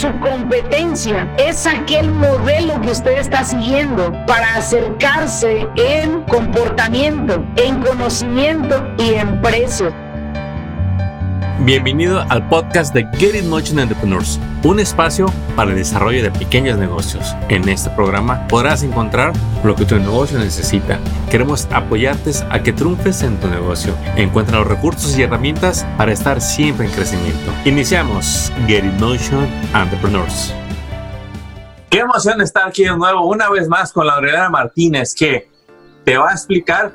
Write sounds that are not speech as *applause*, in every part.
Su competencia es aquel modelo que usted está siguiendo para acercarse en comportamiento, en conocimiento y en precio. Bienvenido al podcast de Get It Motion Entrepreneurs, un espacio para el desarrollo de pequeños negocios. En este programa podrás encontrar lo que tu negocio necesita. Queremos apoyarte a que triunfes en tu negocio. Encuentra los recursos y herramientas para estar siempre en crecimiento. Iniciamos Get It Motion Entrepreneurs. Qué emoción estar aquí de nuevo una vez más con Laurelena Martínez que te va a explicar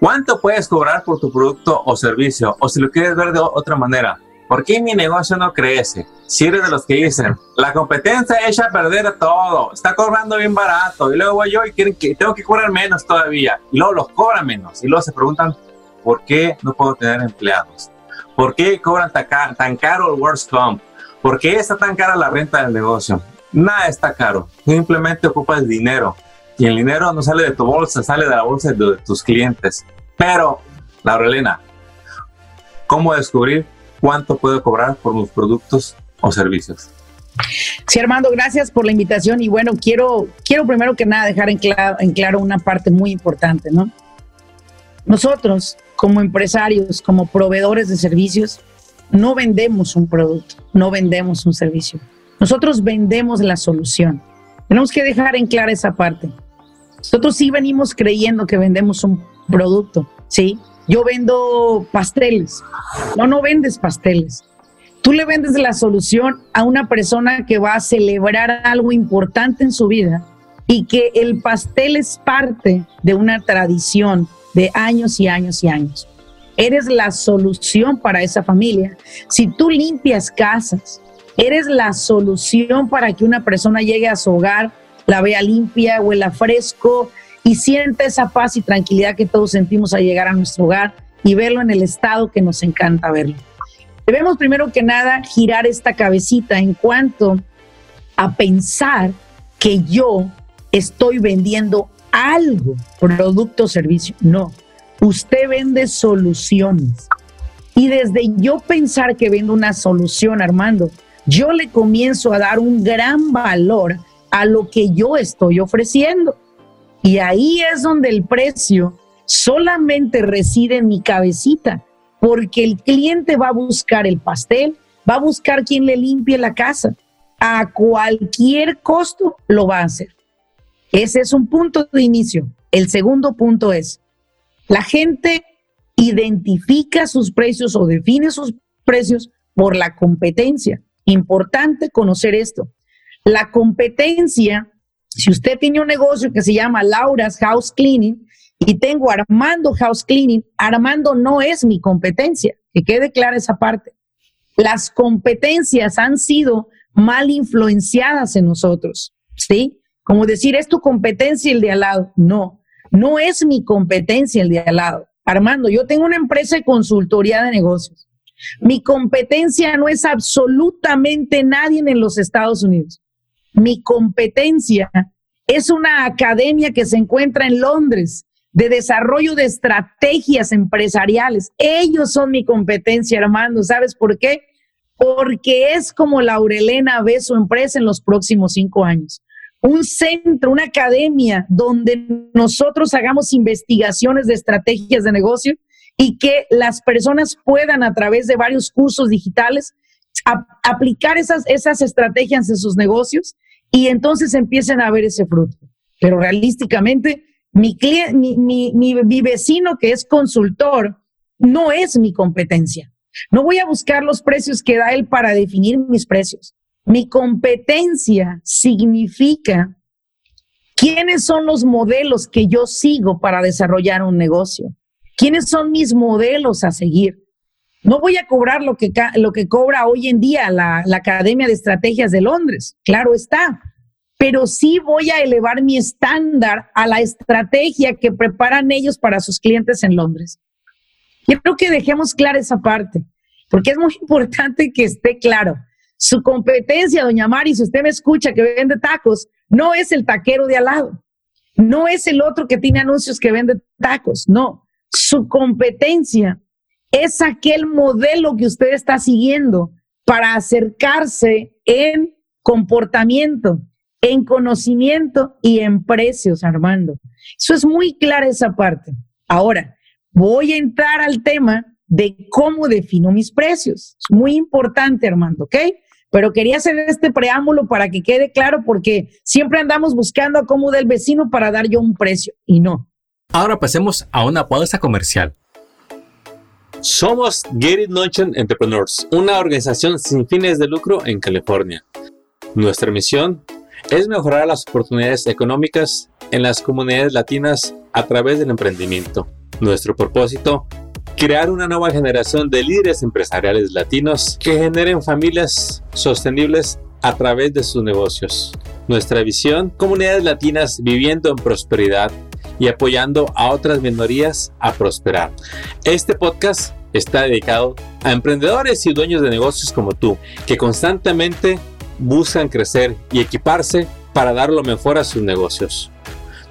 ¿Cuánto puedes cobrar por tu producto o servicio? O si lo quieres ver de otra manera, ¿por qué mi negocio no crece? Si eres de los que dicen, la competencia echa a perder todo, está cobrando bien barato, y luego voy yo y quieren que tengo que cobrar menos todavía, y luego los cobran menos, y luego se preguntan, ¿por qué no puedo tener empleados? ¿Por qué cobran tan, caro el Worst Comp? ¿Por qué está tan cara la renta del negocio? Nada está caro, simplemente ocupas dinero y el dinero no sale de tu bolsa, sale de la bolsa de tus clientes. Pero, Laurelena, ¿cómo descubrir cuánto puedo cobrar por mis productos o servicios? Sí, Armando, gracias por la invitación y bueno, quiero, quiero primero que nada dejar en claro, una parte muy importante, ¿no? Nosotros, como empresarios, como proveedores de servicios, no vendemos un producto, no vendemos un servicio. Nosotros vendemos la solución. Tenemos que dejar en clara esa parte. Nosotros sí venimos creyendo que vendemos un producto, ¿sí? Yo vendo pasteles. No, no vendes pasteles. Tú le vendes la solución a una persona que va a celebrar algo importante en su vida y que el pastel es parte de una tradición de años y años y años. Eres la solución para esa familia. Si tú limpias casas, eres la solución para que una persona llegue a su hogar la vea limpia, huela fresco y sienta esa paz y tranquilidad que todos sentimos al llegar a nuestro hogar y verlo en el estado que nos encanta verlo. Debemos primero que nada girar esta cabecita en cuanto a pensar que yo estoy vendiendo algo, producto o servicio. No, usted vende soluciones. Y desde yo pensar que vendo una solución, Armando, yo le comienzo a dar un gran valor a lo que yo estoy ofreciendo. Y ahí es donde el precio solamente reside en mi cabecita, porque el cliente va a buscar el pastel, va a buscar quien le limpie la casa. A cualquier costo lo va a hacer. Ese es un punto de inicio. El segundo punto es, la gente identifica sus precios o define sus precios por la competencia. Importante conocer esto. La competencia, si usted tiene un negocio que se llama Laura's House Cleaning y tengo Armando House Cleaning, Armando no es mi competencia, que quede clara esa parte. Las competencias han sido mal influenciadas en nosotros, ¿sí? Como decir, es tu competencia el de al lado. No, no es mi competencia el de al lado. Armando, yo tengo una empresa de consultoría de negocios. Mi competencia no es absolutamente nadie en los Estados Unidos. Mi competencia es una academia que se encuentra en Londres de desarrollo de estrategias empresariales. Ellos son mi competencia, hermano. ¿Sabes por qué? Porque es como Laurelena ve su empresa en los próximos cinco años. Un centro, una academia donde nosotros hagamos investigaciones de estrategias de negocio y que las personas puedan a través de varios cursos digitales aplicar esas, esas estrategias en sus negocios y entonces empiecen a ver ese fruto. Pero realísticamente, mi, mi, mi, vecino que es consultor no es mi competencia. No voy a buscar los precios que da él para definir mis precios. Mi competencia significa quiénes son los modelos que yo sigo para desarrollar un negocio. ¿Quiénes son mis modelos a seguir? No voy a cobrar lo que, lo que cobra hoy en día la, la Academia de Estrategias de Londres, claro está, pero sí voy a elevar mi estándar a la estrategia que preparan ellos para sus clientes en Londres. Quiero que dejemos clara esa parte, porque es muy *laughs* importante que esté claro. Su competencia, doña Mari, si usted me escucha que vende tacos, no es el taquero de al lado, no es el otro que tiene anuncios que vende tacos, no. Su competencia es aquel modelo que usted está siguiendo para acercarse en comportamiento, en conocimiento y en precios, Armando. Eso es muy clara esa parte. Ahora, voy a entrar al tema de cómo defino mis precios. Es muy importante, Armando, ¿ok? Pero quería hacer este preámbulo para que quede claro porque siempre andamos buscando a cómo del vecino para dar yo un precio y no. Ahora pasemos a una pausa comercial. Somos Get It Notion Entrepreneurs, una organización sin fines de lucro en California. Nuestra misión es mejorar las oportunidades económicas en las comunidades latinas a través del emprendimiento. Nuestro propósito crear una nueva generación de líderes empresariales latinos que generen familias sostenibles a través de sus negocios. Nuestra visión, comunidades latinas viviendo en prosperidad y apoyando a otras minorías a prosperar. Este podcast está dedicado a emprendedores y dueños de negocios como tú, que constantemente buscan crecer y equiparse para dar lo mejor a sus negocios.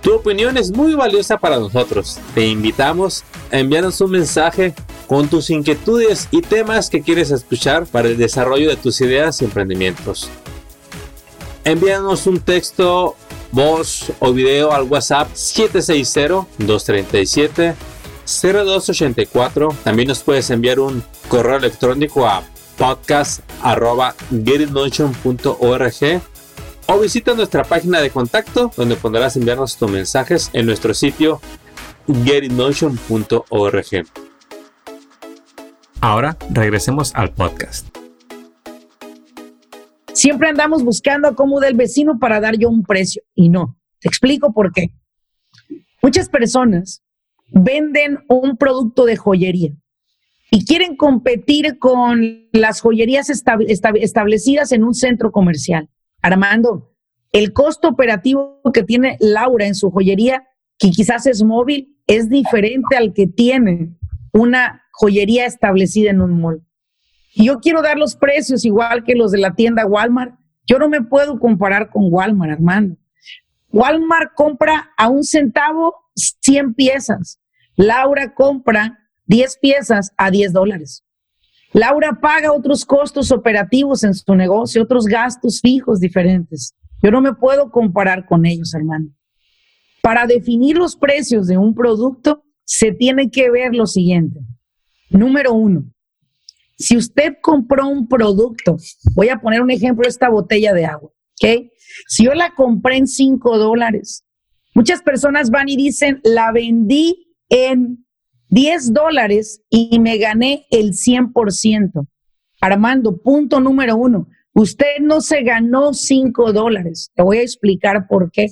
Tu opinión es muy valiosa para nosotros. Te invitamos a enviarnos un mensaje con tus inquietudes y temas que quieres escuchar para el desarrollo de tus ideas y emprendimientos. Envíanos un texto, voz o video al WhatsApp 760-237-0284. También nos puedes enviar un correo electrónico a podcast.getitmotion.org o visita nuestra página de contacto donde podrás enviarnos tus mensajes en nuestro sitio getinmotion.org. Ahora regresemos al podcast. Siempre andamos buscando cómo del vecino para dar yo un precio y no. Te explico por qué. Muchas personas venden un producto de joyería y quieren competir con las joyerías establecidas en un centro comercial. Armando, el costo operativo que tiene Laura en su joyería, que quizás es móvil, es diferente al que tiene una joyería establecida en un mall. Yo quiero dar los precios igual que los de la tienda Walmart. Yo no me puedo comparar con Walmart, Armando. Walmart compra a un centavo 100 piezas. Laura compra 10 piezas a 10 dólares. Laura paga otros costos operativos en su negocio, otros gastos fijos diferentes. Yo no me puedo comparar con ellos, hermano. Para definir los precios de un producto, se tiene que ver lo siguiente. Número uno, si usted compró un producto, voy a poner un ejemplo, esta botella de agua, ¿ok? Si yo la compré en 5 dólares, muchas personas van y dicen, la vendí en 10 dólares y me gané el 100%. Armando, punto número uno, usted no se ganó 5 dólares. Te voy a explicar por qué.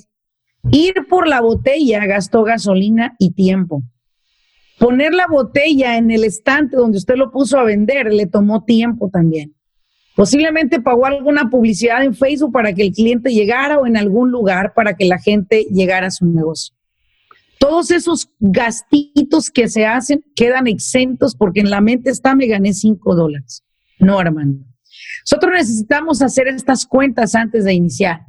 Ir por la botella gastó gasolina y tiempo. Poner la botella en el estante donde usted lo puso a vender le tomó tiempo también. Posiblemente pagó alguna publicidad en Facebook para que el cliente llegara o en algún lugar para que la gente llegara a su negocio. Todos esos gastitos que se hacen quedan exentos porque en la mente está, me gané 5 dólares. No, Armando. Nosotros necesitamos hacer estas cuentas antes de iniciar.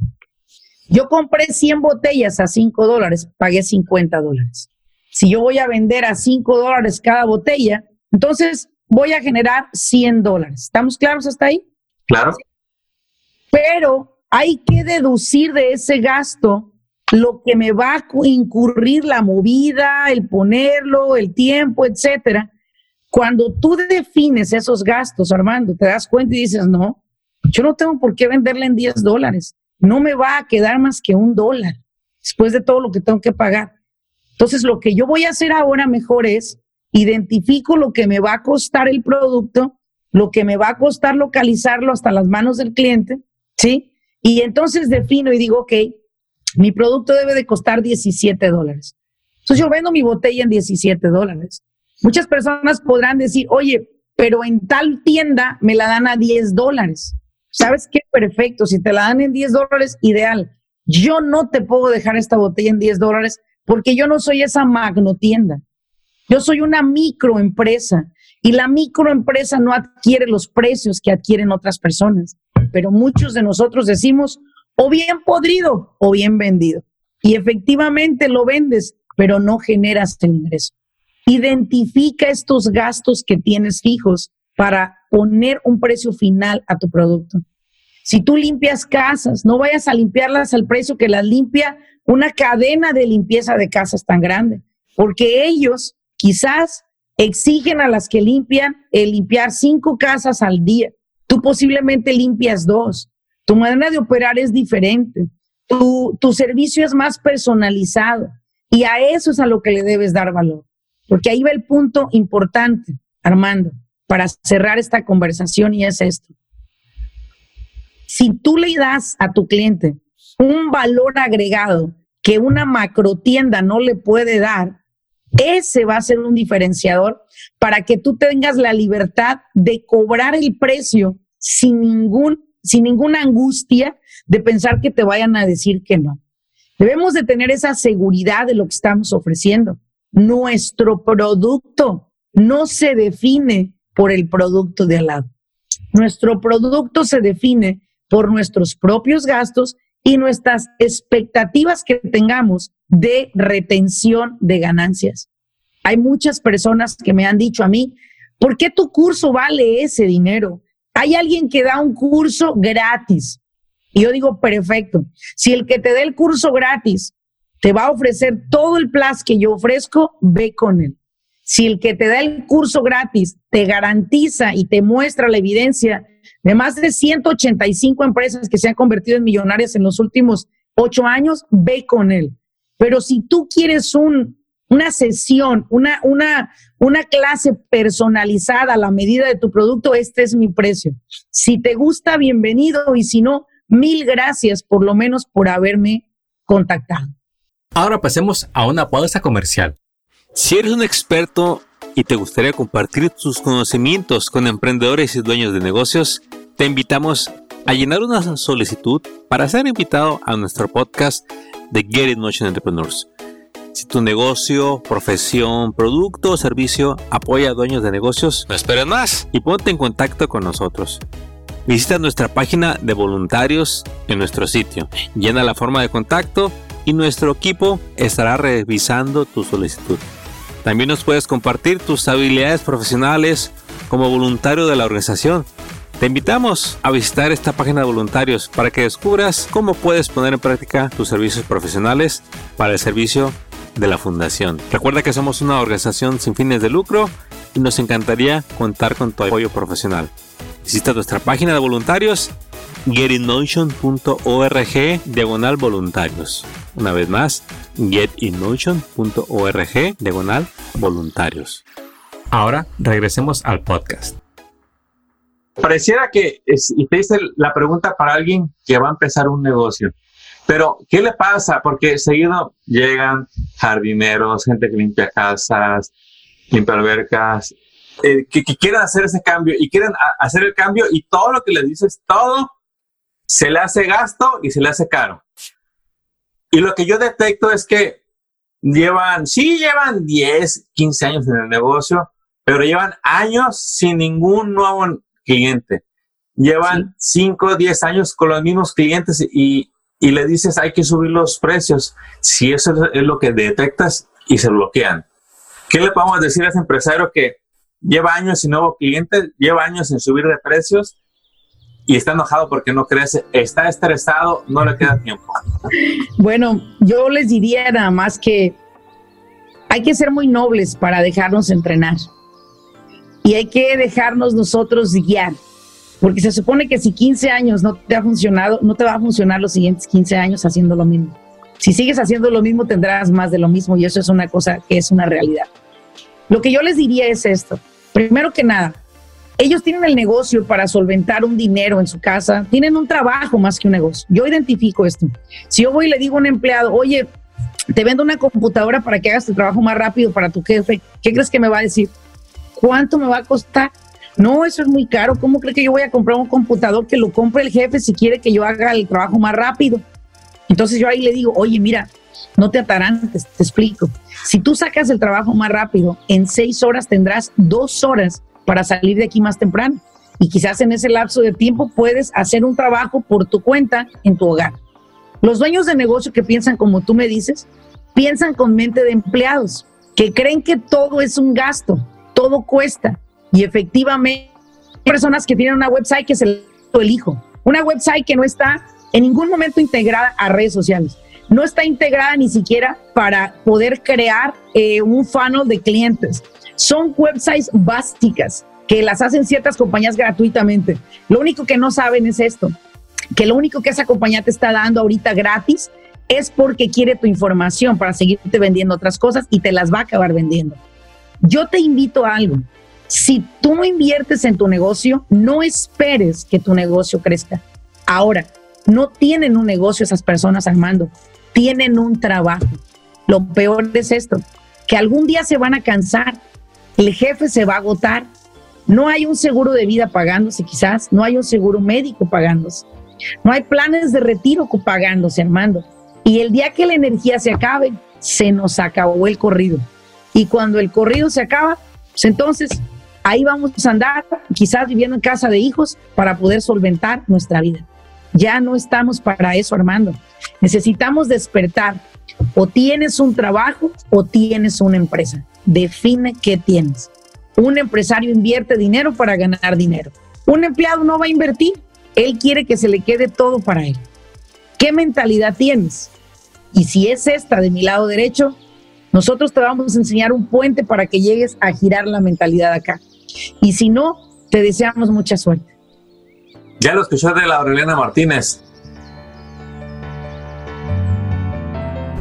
Yo compré 100 botellas a 5 dólares, pagué 50 dólares. Si yo voy a vender a 5 dólares cada botella, entonces voy a generar 100 dólares. ¿Estamos claros hasta ahí? Claro. Pero hay que deducir de ese gasto lo que me va a incurrir la movida, el ponerlo, el tiempo, etcétera. Cuando tú defines esos gastos, Armando, te das cuenta y dices, no, yo no tengo por qué venderle en 10 dólares. No me va a quedar más que un dólar después de todo lo que tengo que pagar. Entonces, lo que yo voy a hacer ahora mejor es identifico lo que me va a costar el producto, lo que me va a costar localizarlo hasta las manos del cliente, ¿sí? Y entonces defino y digo, ok, mi producto debe de costar 17 dólares. Entonces yo vendo mi botella en 17 dólares. Muchas personas podrán decir, oye, pero en tal tienda me la dan a 10 dólares. ¿Sabes qué? Perfecto. Si te la dan en 10 dólares, ideal. Yo no te puedo dejar esta botella en 10 dólares porque yo no soy esa magno tienda. Yo soy una microempresa y la microempresa no adquiere los precios que adquieren otras personas. Pero muchos de nosotros decimos, o bien podrido o bien vendido. Y efectivamente lo vendes, pero no generas el ingreso. Identifica estos gastos que tienes fijos para poner un precio final a tu producto. Si tú limpias casas, no vayas a limpiarlas al precio que las limpia una cadena de limpieza de casas tan grande, porque ellos quizás exigen a las que limpian el limpiar cinco casas al día. Tú posiblemente limpias dos. Tu manera de operar es diferente. Tu, tu servicio es más personalizado y a eso es a lo que le debes dar valor. Porque ahí va el punto importante, Armando, para cerrar esta conversación y es esto. Si tú le das a tu cliente un valor agregado que una macro tienda no le puede dar, ese va a ser un diferenciador para que tú tengas la libertad de cobrar el precio sin ningún sin ninguna angustia de pensar que te vayan a decir que no. Debemos de tener esa seguridad de lo que estamos ofreciendo. Nuestro producto no se define por el producto de al lado. Nuestro producto se define por nuestros propios gastos y nuestras expectativas que tengamos de retención de ganancias. Hay muchas personas que me han dicho a mí, ¿por qué tu curso vale ese dinero? Hay alguien que da un curso gratis. Y yo digo, perfecto. Si el que te dé el curso gratis te va a ofrecer todo el plus que yo ofrezco, ve con él. Si el que te da el curso gratis te garantiza y te muestra la evidencia de más de 185 empresas que se han convertido en millonarias en los últimos ocho años, ve con él. Pero si tú quieres un, una sesión, una, una, una clase personalizada a la medida de tu producto, este es mi precio. Si te gusta, bienvenido y si no, mil gracias por lo menos por haberme contactado. Ahora pasemos a una pausa comercial. Si eres un experto y te gustaría compartir tus conocimientos con emprendedores y dueños de negocios, te invitamos a llenar una solicitud para ser invitado a nuestro podcast de Get It Motion Entrepreneurs. Si tu negocio, profesión, producto o servicio apoya a dueños de negocios, no esperes más y ponte en contacto con nosotros. Visita nuestra página de voluntarios en nuestro sitio. Llena la forma de contacto y nuestro equipo estará revisando tu solicitud. También nos puedes compartir tus habilidades profesionales como voluntario de la organización. Te invitamos a visitar esta página de voluntarios para que descubras cómo puedes poner en práctica tus servicios profesionales para el servicio de la fundación. Recuerda que somos una organización sin fines de lucro y nos encantaría contar con tu apoyo profesional. Visita nuestra página de voluntarios getinmotion.org diagonal voluntarios. Una vez más, getinmotion.org diagonal voluntarios. Ahora regresemos al podcast. Pareciera que, te hice la pregunta para alguien que va a empezar un negocio. Pero, ¿qué le pasa? Porque seguido llegan jardineros, gente que limpia casas, limpia albercas, eh, que, quieren hacer ese cambio y quieren hacer el cambio y todo lo que les dices, todo se le hace gasto y se le hace caro. Y lo que yo detecto es que llevan, sí, llevan 10, 15 años en el negocio, pero llevan años sin ningún nuevo cliente. Llevan 5, 10 años con los mismos clientes y, y le dices hay que subir los precios. Si eso es lo que detectas y se bloquean. ¿Qué le podemos decir a ese empresario que lleva años sin nuevo cliente, lleva años sin subir de precios y está enojado porque no crece, está estresado, no le queda tiempo. Bueno, yo les diría nada más que hay que ser muy nobles para dejarnos entrenar y hay que dejarnos nosotros guiar, porque se supone que si 15 años no te ha funcionado, no te va a funcionar los siguientes 15 años haciendo lo mismo. Si sigues haciendo lo mismo, tendrás más de lo mismo y eso es una cosa que es una realidad. Lo que yo les diría es esto. Primero que nada, ellos tienen el negocio para solventar un dinero en su casa, tienen un trabajo más que un negocio. Yo identifico esto. Si yo voy y le digo a un empleado, oye, te vendo una computadora para que hagas tu trabajo más rápido para tu jefe, ¿qué crees que me va a decir? ¿Cuánto me va a costar? No, eso es muy caro. ¿Cómo cree que yo voy a comprar un computador que lo compre el jefe si quiere que yo haga el trabajo más rápido? Entonces yo ahí le digo, oye, mira, no te atarán, te, explico. Si tú sacas el trabajo más rápido, en seis horas tendrás dos horas para salir de aquí más temprano. Y quizás en ese lapso de tiempo puedes hacer un trabajo por tu cuenta en tu hogar. Los dueños de negocio que piensan como tú me dices, piensan con mente de empleados, que creen que todo es un gasto, todo cuesta. Y efectivamente, hay personas que tienen una website que se el hijo Una website que no está en ningún momento integrada a redes sociales. No está integrada ni siquiera para poder crear eh, un funnel de clientes. Son websites básicas que las hacen ciertas compañías gratuitamente. Lo único que no saben es esto, que lo único que esa compañía te está dando ahorita gratis es porque quiere tu información para seguirte vendiendo otras cosas y te las va a acabar vendiendo. Yo te invito a algo. Si tú no inviertes en tu negocio, no esperes que tu negocio crezca. Ahora, no tienen un negocio esas personas, Armando, tienen un trabajo. Lo peor es esto, que algún día se van a cansar, el jefe se va a agotar, no hay un seguro de vida pagándose quizás, no hay un seguro médico pagándose, no hay planes de retiro pagándose, Armando. Y el día que la energía se acabe, se nos acabó el corrido. Y cuando el corrido se acaba, pues entonces ahí vamos a andar, quizás viviendo en casa de hijos, para poder solventar nuestra vida. Ya no estamos para eso, Armando. Necesitamos despertar. O tienes un trabajo o tienes una empresa. Define qué tienes. Un empresario invierte dinero para ganar dinero. Un empleado no va a invertir. Él quiere que se le quede todo para él. ¿Qué mentalidad tienes? Y si es esta de mi lado derecho, nosotros te vamos a enseñar un puente para que llegues a girar la mentalidad acá. Y si no, te deseamos mucha suerte. Ya lo escuchó de la Aureliana Martínez.